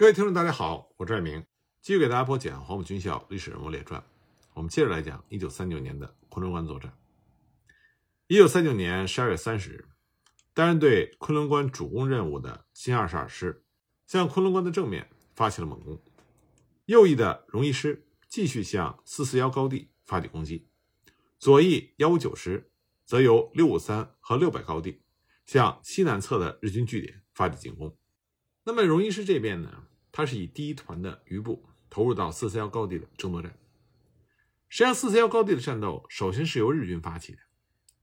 各位听众，大家好，我是爱明，继续给大家播讲黄埔军校历史人物列传。我们接着来讲一九三九年的昆仑关作战。一九三九年十二月三十日，担任对昆仑关主攻任务的新二十二师，向昆仑关的正面发起了猛攻。右翼的荣一师继续向四四幺高地发起攻击，左翼幺五九师则由六五三和六百高地向西南侧的日军据点发起进攻。那么荣一师这边呢？他是以第一团的余部投入到四四幺高地的争夺战。实际上，四四幺高地的战斗首先是由日军发起的，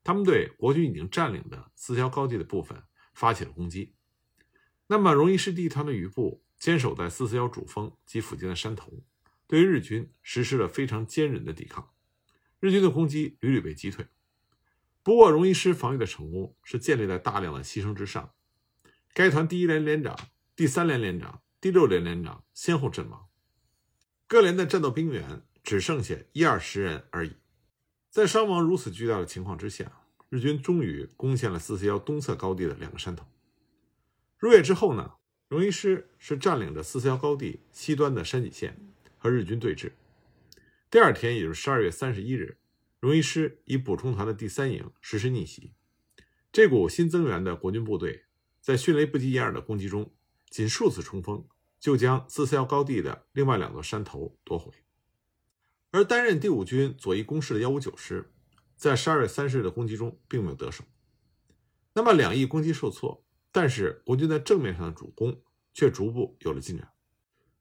他们对国军已经占领的四四幺高地的部分发起了攻击。那么，荣一师第一团的余部坚守在四四幺主峰及附近的山头，对于日军实施了非常坚韧的抵抗。日军的攻击屡屡被击退。不过，荣一师防御的成功是建立在大量的牺牲之上。该团第一连连长、第三连连长。第六连连长先后阵亡，各连的战斗兵员只剩下一二十人而已。在伤亡如此巨大的情况之下，日军终于攻陷了四四幺东侧高地的两个山头。入夜之后呢，荣一师是占领着四四幺高地西端的山脊线和日军对峙。第二天，也就是十二月三十一日，荣一师以补充团的第三营实施逆袭。这股新增援的国军部队在迅雷不及掩耳的攻击中。仅数次冲锋，就将四四幺高地的另外两座山头夺回。而担任第五军左翼攻势的幺五九师，在十二月三十日的攻击中并没有得手。那么两翼攻击受挫，但是国军在正面上的主攻却逐步有了进展。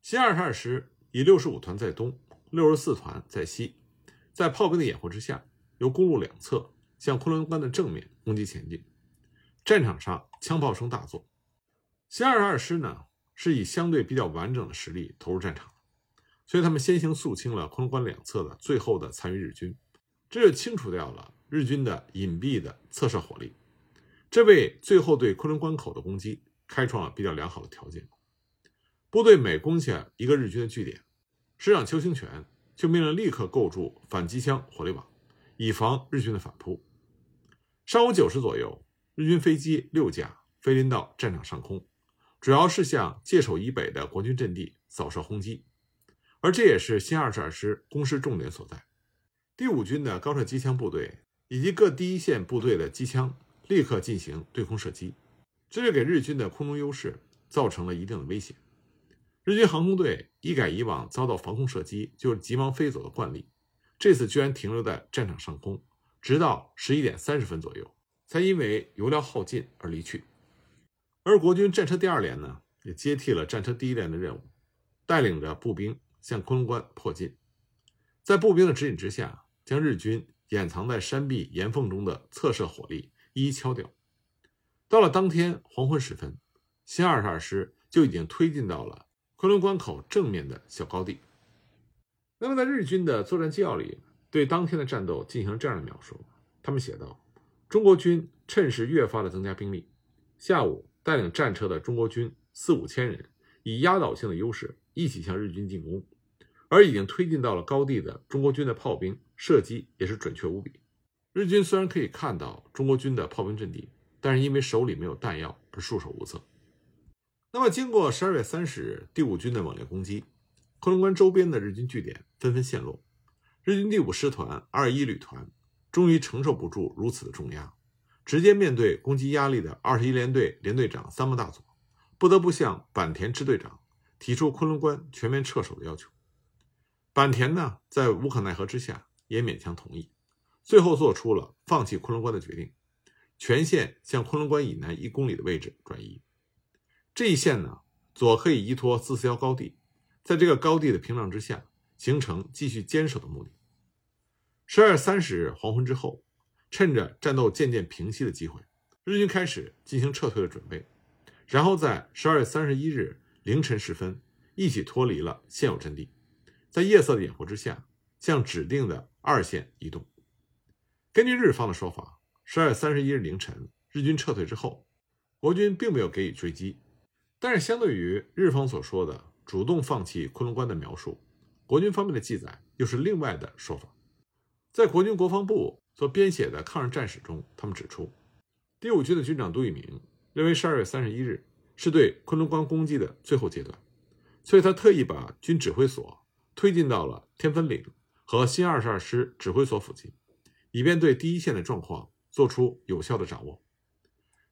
新二十二师以六十五团在东，六十四团在西，在炮兵的掩护之下，由公路两侧向昆仑关的正面攻击前进。战场上枪炮声大作。新二十二师呢，是以相对比较完整的实力投入战场，所以他们先行肃清了昆仑关两侧的最后的残余日军，这就清除掉了日军的隐蔽的侧射火力，这为最后对昆仑关口的攻击开创了比较良好的条件。部队每攻下一个日军的据点，师长邱清泉就命令立刻构筑反机枪火力网，以防日军的反扑。上午九时左右，日军飞机六架飞临到战场上空。主要是向界首以北的国军阵地扫射轰击，而这也是新二十二师攻势重点所在。第五军的高射机枪部队以及各第一线部队的机枪立刻进行对空射击，这就给日军的空中优势造成了一定的威胁。日军航空队一改以往遭到防空射击就急忙飞走的惯例，这次居然停留在战场上空，直到十一点三十分左右，才因为油料耗尽而离去。而国军战车第二连呢，也接替了战车第一连的任务，带领着步兵向昆仑关迫近，在步兵的指引之下，将日军掩藏在山壁岩缝中的侧射火力一一敲掉。到了当天黄昏时分，新二十二师就已经推进到了昆仑关口正面的小高地。那么，在日军的作战纪要里，对当天的战斗进行了这样的描述：他们写道，中国军趁势越发的增加兵力，下午。带领战车的中国军四五千人，以压倒性的优势一起向日军进攻，而已经推进到了高地的中国军的炮兵射击也是准确无比。日军虽然可以看到中国军的炮兵阵地，但是因为手里没有弹药而束手无策。那么，经过十二月三十日第五军的猛烈攻击，昆仑关周边的日军据点纷纷陷落，日军第五师团二一旅团终于承受不住如此的重压。直接面对攻击压力的二十一联队连队长三木大佐，不得不向坂田支队长提出昆仑关全面撤守的要求。坂田呢，在无可奈何之下，也勉强同意，最后做出了放弃昆仑关的决定，全线向昆仑关以南一公里的位置转移。这一线呢，左可以依托四四幺高地，在这个高地的屏障之下，形成继续坚守的目的。十二月三十日黄昏之后。趁着战斗渐渐平息的机会，日军开始进行撤退的准备，然后在十二月三十一日凌晨时分，一起脱离了现有阵地，在夜色的掩护之下，向指定的二线移动。根据日方的说法，十二月三十一日凌晨，日军撤退之后，国军并没有给予追击，但是相对于日方所说的主动放弃昆仑关的描述，国军方面的记载又是另外的说法，在国军国防部。所编写的抗日战史中，他们指出，第五军的军长杜聿明认为，十二月三十一日是对昆仑关攻击的最后阶段，所以他特意把军指挥所推进到了天分岭和新二十二师指挥所附近，以便对第一线的状况做出有效的掌握。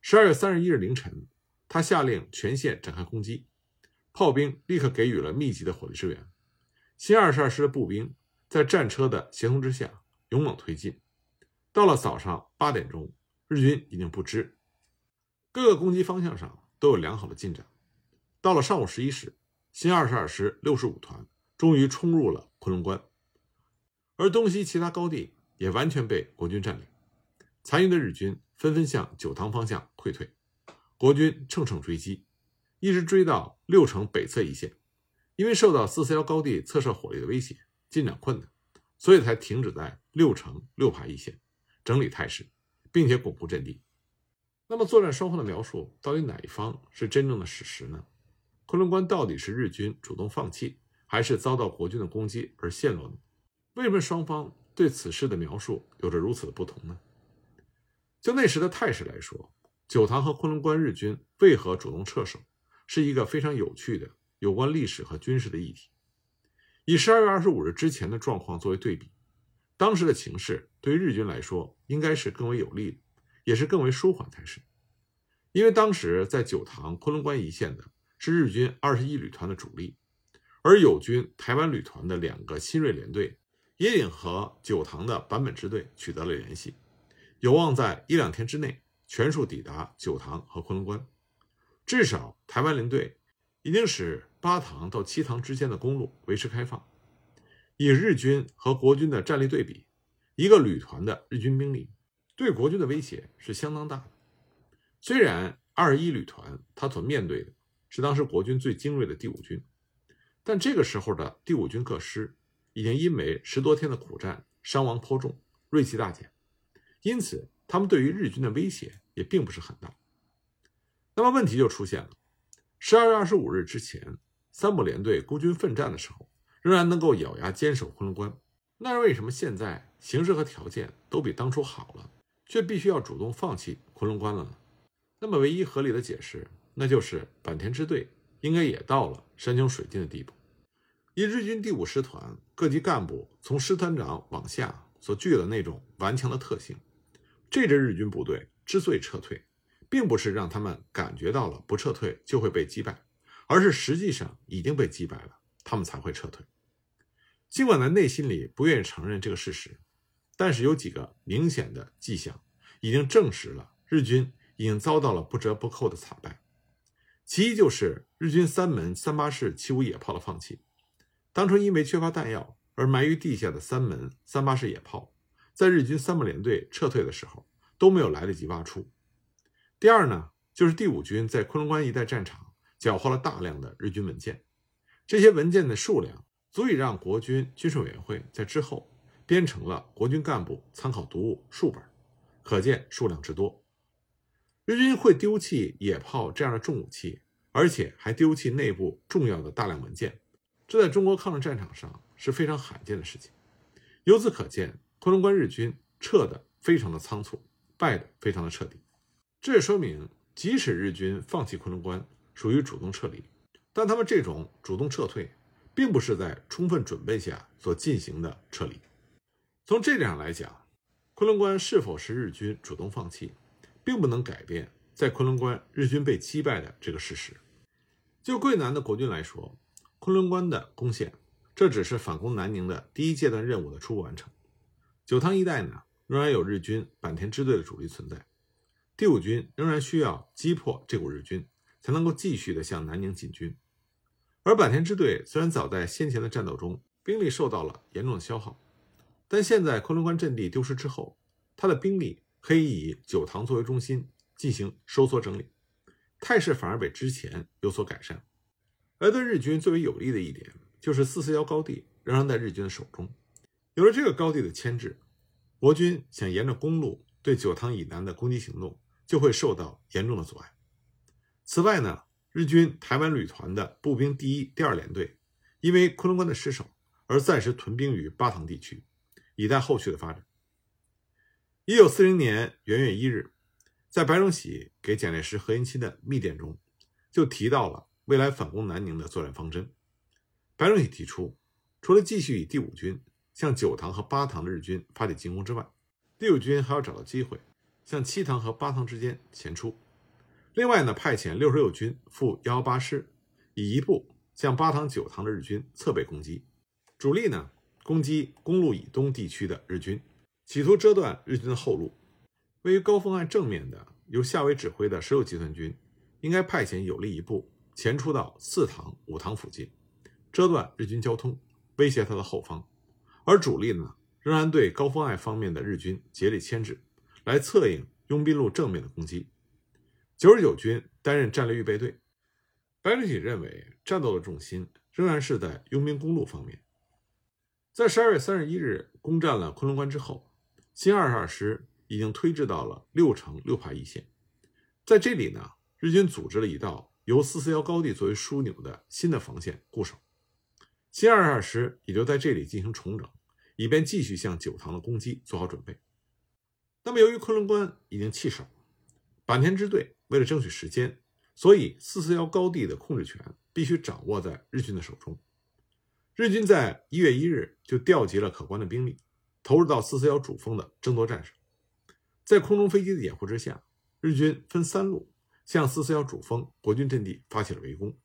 十二月三十一日凌晨，他下令全线展开攻击，炮兵立刻给予了密集的火力支援。新二十二师的步兵在战车的协同之下勇猛推进。到了早上八点钟，日军已经不支，各个攻击方向上都有良好的进展。到了上午十一时，新二十二师六十五团终于冲入了昆仑关，而东西其他高地也完全被国军占领。残余的日军纷纷向九塘方向溃退，国军乘胜追击，一直追到六城北侧一线。因为受到四四幺高地侧射火力的威胁，进展困难，所以才停止在六城六排一线。整理态势，并且巩固阵地。那么，作战双方的描述到底哪一方是真正的史实呢？昆仑关到底是日军主动放弃，还是遭到国军的攻击而陷落呢？为什么双方对此事的描述有着如此的不同呢？就那时的态势来说，九塘和昆仑关日军为何主动撤守，是一个非常有趣的有关历史和军事的议题。以十二月二十五日之前的状况作为对比。当时的情势对于日军来说，应该是更为有利的，也是更为舒缓才是。因为当时在九塘、昆仑关一线的是日军二十一旅团的主力，而友军台湾旅团的两个新锐联队也已和九塘的坂本支队取得了联系，有望在一两天之内全数抵达九塘和昆仑关。至少台湾领队已经使八塘到七塘之间的公路维持开放。以日军和国军的战力对比，一个旅团的日军兵力对国军的威胁是相当大的。虽然二一旅团他所面对的是当时国军最精锐的第五军，但这个时候的第五军各师已经因为十多天的苦战伤亡颇重，锐气大减，因此他们对于日军的威胁也并不是很大。那么问题就出现了：十二月二十五日之前，三部联队孤军奋战的时候。仍然能够咬牙坚守昆仑关，那为什么现在形势和条件都比当初好了，却必须要主动放弃昆仑关了呢？那么唯一合理的解释，那就是坂田支队应该也到了山穷水尽的地步。以日军第五师团各级干部从师团长往下所具有的那种顽强的特性，这支日军部队之所以撤退，并不是让他们感觉到了不撤退就会被击败，而是实际上已经被击败了，他们才会撤退。尽管在内心里不愿意承认这个事实，但是有几个明显的迹象已经证实了日军已经遭到了不折不扣的惨败。其一就是日军三门三八式七五野炮的放弃。当初因为缺乏弹药而埋于地下的三门三八式野炮，在日军三部联队撤退的时候都没有来得及挖出。第二呢，就是第五军在昆仑关一带战场缴获了大量的日军文件，这些文件的数量。足以让国军军事委员会在之后编成了国军干部参考读物数本，可见数量之多。日军会丢弃野炮这样的重武器，而且还丢弃内部重要的大量文件，这在中国抗日战场上是非常罕见的事情。由此可见，昆仑关日军撤的非常的仓促，败的非常的彻底。这也说明，即使日军放弃昆仑关属于主动撤离，但他们这种主动撤退。并不是在充分准备下所进行的撤离。从这点上来讲，昆仑关是否是日军主动放弃，并不能改变在昆仑关日军被击败的这个事实。就桂南的国军来说，昆仑关的攻陷，这只是反攻南宁的第一阶段任务的初步完成。九塘一带呢，仍然有日军坂田支队的主力存在，第五军仍然需要击破这股日军，才能够继续的向南宁进军。而坂田支队虽然早在先前的战斗中兵力受到了严重的消耗，但现在昆仑关阵地丢失之后，他的兵力可以以九塘作为中心进行收缩整理，态势反而比之前有所改善。而对日军最为有利的一点，就是四四幺高地仍然在日军的手中。有了这个高地的牵制，国军想沿着公路对九塘以南的攻击行动就会受到严重的阻碍。此外呢？日军台湾旅团的步兵第一、第二联队，因为昆仑关的失守而暂时屯兵于巴塘地区，以待后续的发展。一九四零年元月一日，在白崇禧给蒋介石、何应钦的密电中，就提到了未来反攻南宁的作战方针。白崇禧提出，除了继续以第五军向九塘和八塘的日军发起进攻之外，第五军还要找到机会向七塘和八塘之间前出。另外呢，派遣六十六军赴幺幺八师，以一部向八塘、九塘的日军侧背攻击，主力呢攻击公路以东地区的日军，企图遮断日军的后路。位于高峰岸正面的由夏威指挥的十六集团军，应该派遣有力一部前出到四塘、五塘附近，遮断日军交通，威胁他的后方。而主力呢，仍然对高峰岸方面的日军竭力牵制，来策应拥兵路正面的攻击。九十九军担任战略预备队。白崇禧认为，战斗的重心仍然是在拥兵公路方面。在十二月三十一日攻占了昆仑关之后，新二十二师已经推至到了六城六排一线。在这里呢，日军组织了一道由四四幺高地作为枢纽的新的防线固守。新二十二师也就在这里进行重整，以便继续向九塘的攻击做好准备。那么，由于昆仑关已经弃守，坂田支队为了争取时间。所以，四四幺高地的控制权必须掌握在日军的手中。日军在一月一日就调集了可观的兵力，投入到四四幺主峰的争夺战上。在空中飞机的掩护之下，日军分三路向四四幺主峰国军阵地发起了围攻。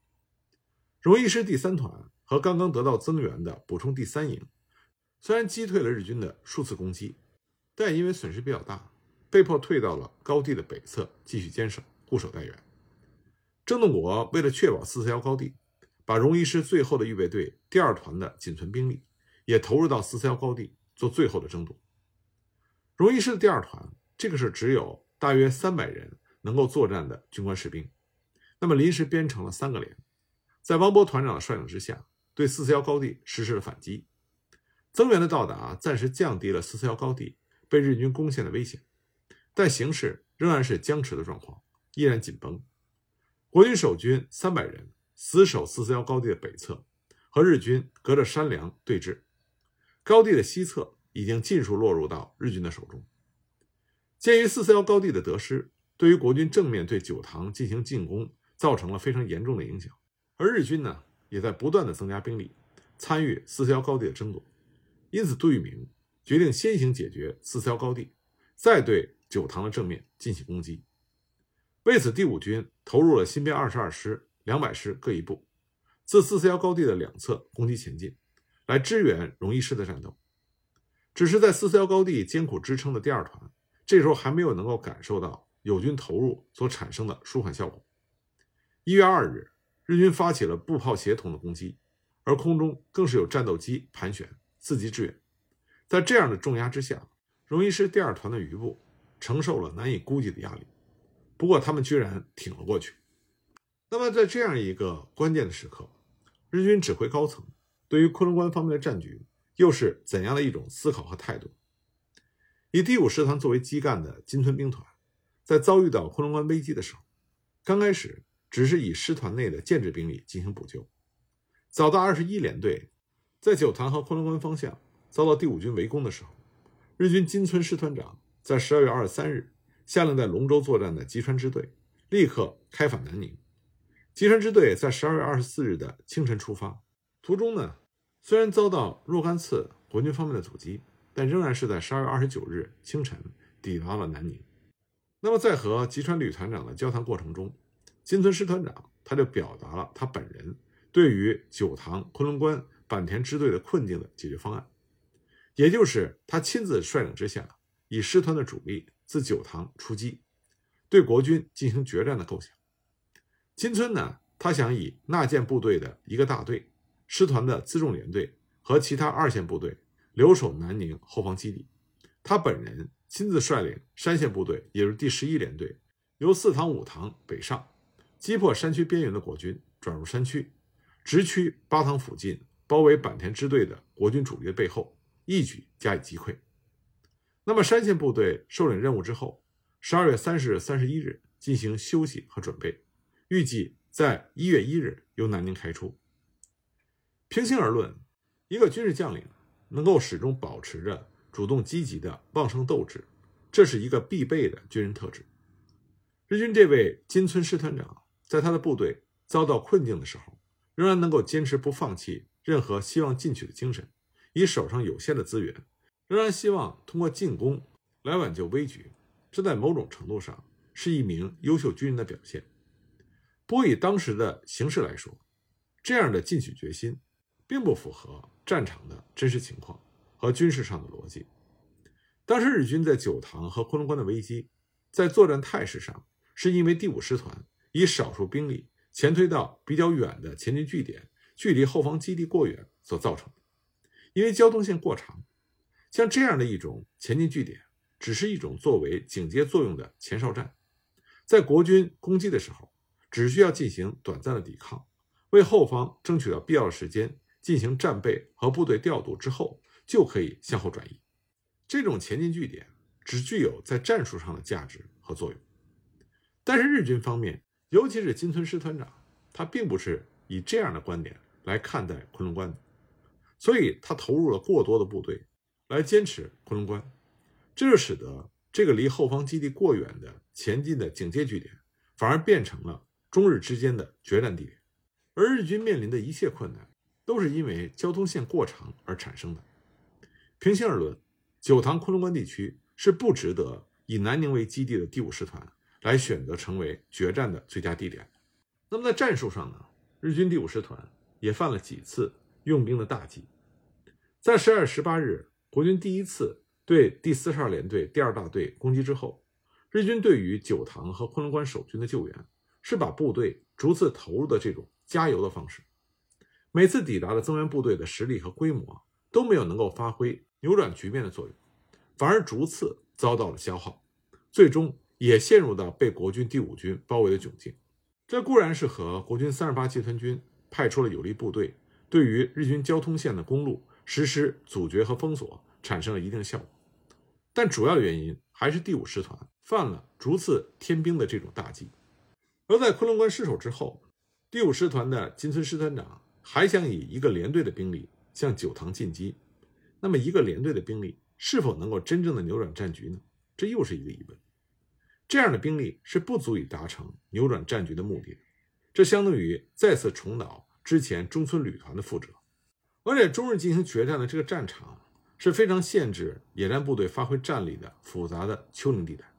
荣一师第三团和刚刚得到增援的补充第三营，虽然击退了日军的数次攻击，但因为损失比较大，被迫退到了高地的北侧继续坚守，固守待援。郑洞国为了确保四四幺高地，把荣一师最后的预备队第二团的仅存兵力也投入到四四幺高地做最后的争夺。荣一师的第二团，这个是只有大约三百人能够作战的军官士兵，那么临时编成了三个连，在王波团长的率领之下，对四四幺高地实施了反击。增援的到达暂时降低了四四幺高地被日军攻陷的危险，但形势仍然是僵持的状况，依然紧绷。国军守军三百人死守四四幺高地的北侧，和日军隔着山梁对峙。高地的西侧已经尽数落入到日军的手中。鉴于四四幺高地的得失，对于国军正面对九塘进行进攻造成了非常严重的影响。而日军呢，也在不断的增加兵力，参与四四幺高地的争夺。因此，杜聿明决定先行解决四四幺高地，再对九塘的正面进行攻击。为此，第五军投入了新编二十二师、两百师各一部，自四四幺高地的两侧攻击前进，来支援荣一师的战斗。只是在四四幺高地艰苦支撑的第二团，这时候还没有能够感受到友军投入所产生的舒缓效果。一月二日，日军发起了步炮协同的攻击，而空中更是有战斗机盘旋，伺机支援。在这样的重压之下，荣一师第二团的余部承受了难以估计的压力。不过，他们居然挺了过去。那么，在这样一个关键的时刻，日军指挥高层对于昆仑关方面的战局又是怎样的一种思考和态度？以第五师团作为基干的金村兵团，在遭遇到昆仑关危机的时候，刚开始只是以师团内的建制兵力进行补救。早到二十一联队在九塘和昆仑关方向遭到第五军围攻的时候，日军金村师团长在十二月二十三日。下令在龙州作战的吉川支队立刻开返南宁。吉川支队在十二月二十四日的清晨出发，途中呢，虽然遭到若干次国军方面的阻击，但仍然是在十二月二十九日清晨抵达了南宁。那么，在和吉川旅团长的交谈过程中，金村师团长他就表达了他本人对于九塘、昆仑关、坂田支队的困境的解决方案，也就是他亲自率领之下，以师团的主力。自九塘出击，对国军进行决战的构想。金村呢，他想以纳谏部队的一个大队、师团的辎重连队和其他二线部队留守南宁后方基地，他本人亲自率领山线部队，也就是第十一联队，由四塘、五塘北上，击破山区边缘的国军，转入山区，直趋八塘附近，包围坂田支队的国军主力的背后，一举加以击溃。那么，山线部队受领任务之后，十二月三十日、三十一日进行休息和准备，预计在一月一日由南宁开出。平心而论，一个军事将领能够始终保持着主动积极的旺盛斗志，这是一个必备的军人特质。日军这位金村师团长，在他的部队遭到困境的时候，仍然能够坚持不放弃，任何希望进取的精神，以手上有限的资源，仍然希望通过进攻来挽救危局，这在某种程度上是一名优秀军人的表现。不过，以当时的形势来说，这样的进取决心并不符合战场的真实情况和军事上的逻辑。当时日军在九塘和昆仑关的危机，在作战态势上，是因为第五师团以少数兵力前推到比较远的前进据点，距离后方基地过远所造成的。因为交通线过长，像这样的一种前进据点，只是一种作为警戒作用的前哨站，在国军攻击的时候，只需要进行短暂的抵抗，为后方争取到必要的时间，进行战备和部队调度之后，就可以向后转移。这种前进据点只具有在战术上的价值和作用，但是日军方面，尤其是金村师团长，他并不是以这样的观点来看待昆仑关的，所以他投入了过多的部队来坚持昆仑关，这就使得这个离后方基地过远的前进的警戒据点，反而变成了中日之间的决战地点，而日军面临的一切困难，都是因为交通线过长而产生的。平心而论。九塘昆仑关地区是不值得以南宁为基地的第五师团来选择成为决战的最佳地点。那么在战术上呢？日军第五师团也犯了几次用兵的大忌。在十二月十八日，国军第一次对第四十二联队第二大队攻击之后，日军对于九塘和昆仑关守军的救援是把部队逐次投入的这种加油的方式。每次抵达的增援部队的实力和规模都没有能够发挥。扭转局面的作用，反而逐次遭到了消耗，最终也陷入到被国军第五军包围的窘境。这固然是和国军三十八集团军派出了有力部队，对于日军交通线的公路实施阻绝和封锁产生了一定效果，但主要原因还是第五师团犯了逐次添兵的这种大忌。而在昆仑关失守之后，第五师团的金村师团长还想以一个连队的兵力向九塘进击。那么，一个连队的兵力是否能够真正的扭转战局呢？这又是一个疑问。这样的兵力是不足以达成扭转战局的目的，这相当于再次重蹈之前中村旅团的覆辙。而且，中日进行决战的这个战场是非常限制野战部队发挥战力的复杂的丘陵地带，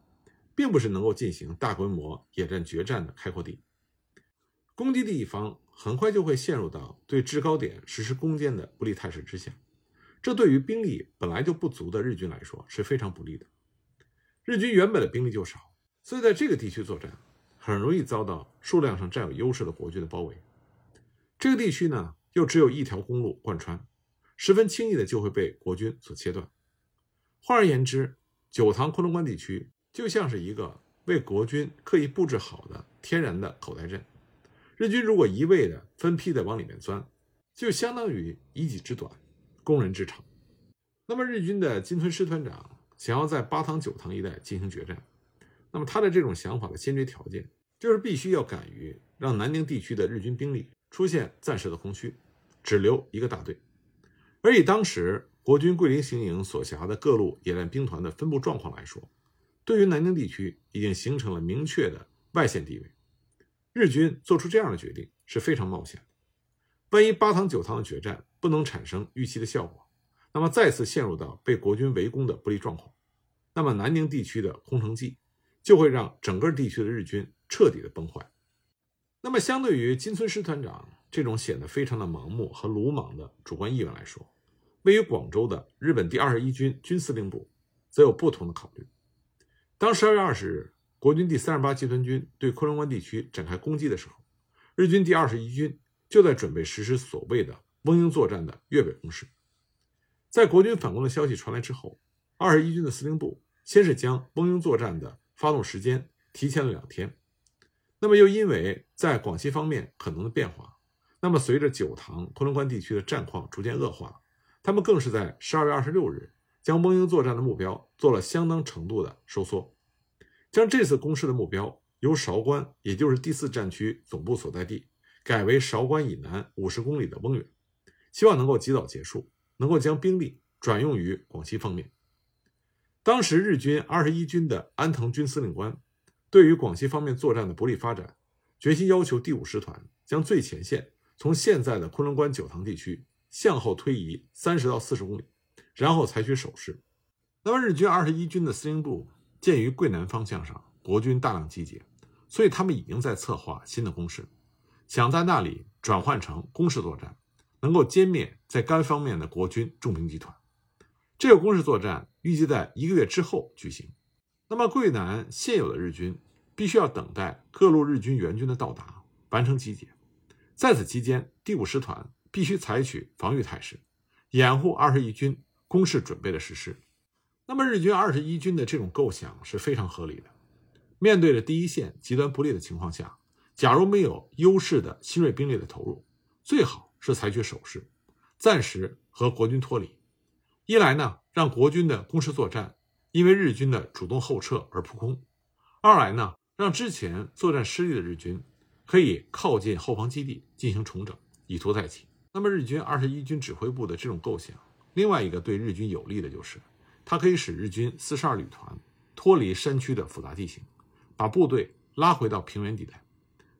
并不是能够进行大规模野战决战的开阔地。攻击的一方很快就会陷入到对制高点实施攻坚的不利态势之下。这对于兵力本来就不足的日军来说是非常不利的。日军原本的兵力就少，所以在这个地区作战很容易遭到数量上占有优势的国军的包围。这个地区呢，又只有一条公路贯穿，十分轻易的就会被国军所切断。换而言之，九塘昆仑关地区就像是一个为国军刻意布置好的天然的口袋阵。日军如果一味的分批的往里面钻，就相当于以己之短。攻人之长。那么日军的金村师团长想要在八塘九塘一带进行决战，那么他的这种想法的先决条件就是必须要敢于让南宁地区的日军兵力出现暂时的空虚，只留一个大队。而以当时国军桂林行营所辖的各路野战兵团的分布状况来说，对于南宁地区已经形成了明确的外线地位，日军做出这样的决定是非常冒险的。万一八塘九塘的决战不能产生预期的效果，那么再次陷入到被国军围攻的不利状况，那么南宁地区的空城计就会让整个地区的日军彻底的崩坏。那么相对于金村师团长这种显得非常的盲目和鲁莽的主观意愿来说，位于广州的日本第二十一军军司令部则有不同的考虑。当十二月二十日国军第三十八集团军对昆仑关地区展开攻击的时候，日军第二十一军。就在准备实施所谓的翁英作战的粤北攻势。在国军反攻的消息传来之后，二十一军的司令部先是将翁英作战的发动时间提前了两天。那么又因为在广西方面可能的变化，那么随着九塘昆仑关地区的战况逐渐恶化，他们更是在十二月二十六日将翁英作战的目标做了相当程度的收缩，将这次攻势的目标由韶关，也就是第四战区总部所在地。改为韶关以南五十公里的翁远，希望能够及早结束，能够将兵力转用于广西方面。当时日军二十一军的安藤军司令官对于广西方面作战的不利发展，决心要求第五师团将最前线从现在的昆仑关九塘地区向后推移三十到四十公里，然后采取守势。那么日军二十一军的司令部鉴于桂南方向上国军大量集结，所以他们已经在策划新的攻势，想在那里转换成攻势作战，能够歼灭在该方面的国军重兵集团。这个攻势作战预计在一个月之后举行。那么桂南现有的日军必须要等待各路日军援军的到达，完成集结。在此期间，第五师团必须采取防御态势，掩护二十一军攻势准备的实施。那么日军二十一军的这种构想是非常合理的。面对着第一线极端不利的情况下，假如没有优势的新锐兵力的投入，最好是采取守势，暂时和国军脱离。一来呢，让国军的攻势作战因为日军的主动后撤而扑空；二来呢，让之前作战失利的日军可以靠近后方基地进行重整，以图再起。那么日军二十一军指挥部的这种构想，另外一个对日军有利的就是。它可以使日军四十二旅团脱离山区的复杂地形，把部队拉回到平原地带。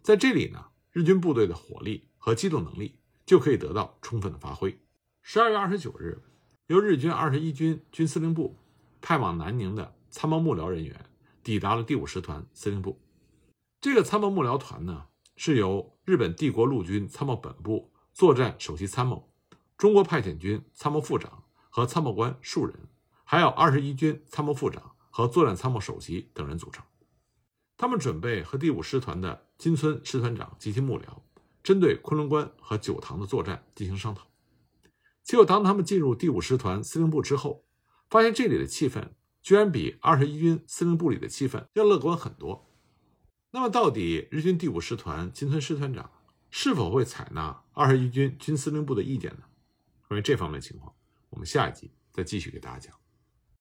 在这里呢，日军部队的火力和机动能力就可以得到充分的发挥。十二月二十九日，由日军二十一军军司令部派往南宁的参谋幕僚人员抵达了第五师团司令部。这个参谋幕僚团呢，是由日本帝国陆军参谋本部作战首席参谋、中国派遣军参谋副长和参谋官数人。还有二十一军参谋副长和作战参谋首席等人组成，他们准备和第五师团的金村师团长及其幕僚，针对昆仑关和九塘的作战进行商讨。结果，当他们进入第五师团司令部之后，发现这里的气氛居然比二十一军司令部里的气氛要乐观很多。那么，到底日军第五师团金村师团长是否会采纳二十一军军司令部的意见呢？关于这方面情况，我们下一集再继续给大家讲。